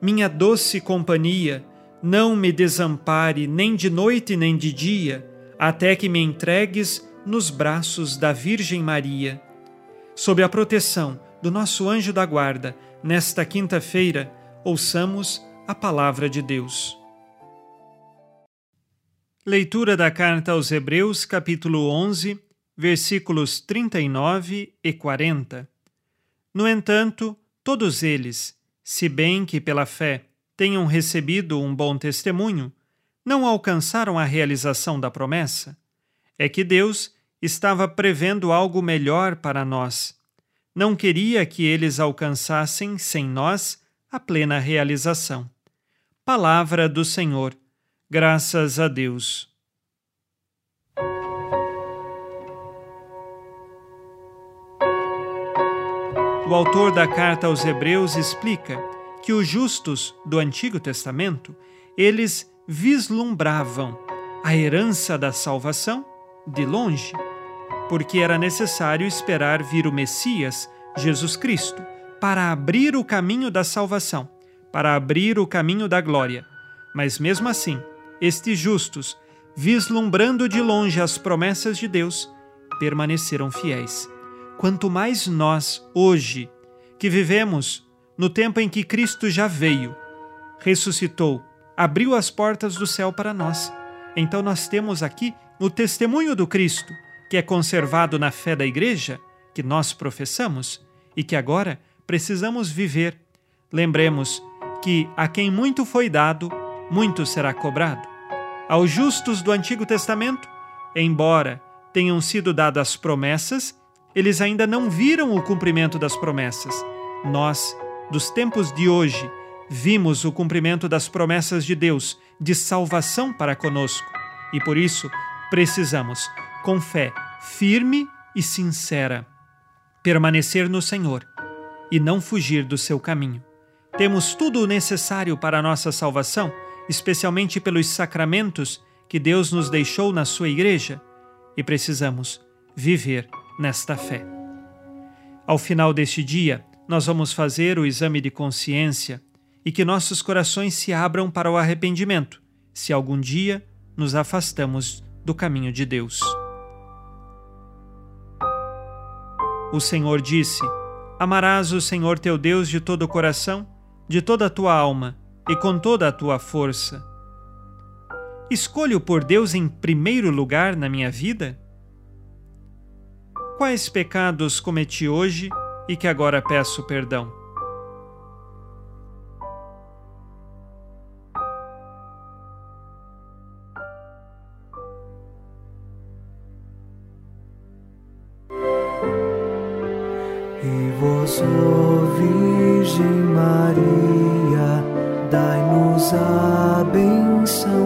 minha doce companhia, não me desampare nem de noite nem de dia, até que me entregues nos braços da Virgem Maria. Sob a proteção do nosso anjo da guarda, nesta quinta-feira, ouçamos a palavra de Deus. Leitura da carta aos Hebreus, capítulo 11, versículos 39 e 40. No entanto, todos eles, se bem que pela fé tenham recebido um bom testemunho, não alcançaram a realização da promessa. É que Deus estava prevendo algo melhor para nós. Não queria que eles alcançassem, sem nós, a plena realização. Palavra do Senhor. Graças a Deus. O autor da carta aos Hebreus explica que os justos do Antigo Testamento, eles vislumbravam a herança da salvação de longe porque era necessário esperar vir o Messias, Jesus Cristo, para abrir o caminho da salvação, para abrir o caminho da glória. Mas mesmo assim, estes justos, vislumbrando de longe as promessas de Deus, permaneceram fiéis. Quanto mais nós, hoje, que vivemos no tempo em que Cristo já veio, ressuscitou, abriu as portas do céu para nós. Então nós temos aqui o testemunho do Cristo que é conservado na fé da Igreja, que nós professamos e que agora precisamos viver. Lembremos que a quem muito foi dado, muito será cobrado. Aos justos do Antigo Testamento, embora tenham sido dadas promessas, eles ainda não viram o cumprimento das promessas. Nós, dos tempos de hoje, vimos o cumprimento das promessas de Deus de salvação para conosco e por isso precisamos com fé firme e sincera, permanecer no Senhor e não fugir do seu caminho. Temos tudo o necessário para a nossa salvação, especialmente pelos sacramentos que Deus nos deixou na sua igreja, e precisamos viver nesta fé. Ao final deste dia, nós vamos fazer o exame de consciência e que nossos corações se abram para o arrependimento, se algum dia nos afastamos do caminho de Deus. O Senhor disse: Amarás o Senhor teu Deus de todo o coração, de toda a tua alma e com toda a tua força. Escolho por Deus em primeiro lugar na minha vida? Quais pecados cometi hoje e que agora peço perdão? E vós, Virgem Maria, dai-nos a benção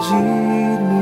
agora despedir-me. Boa noite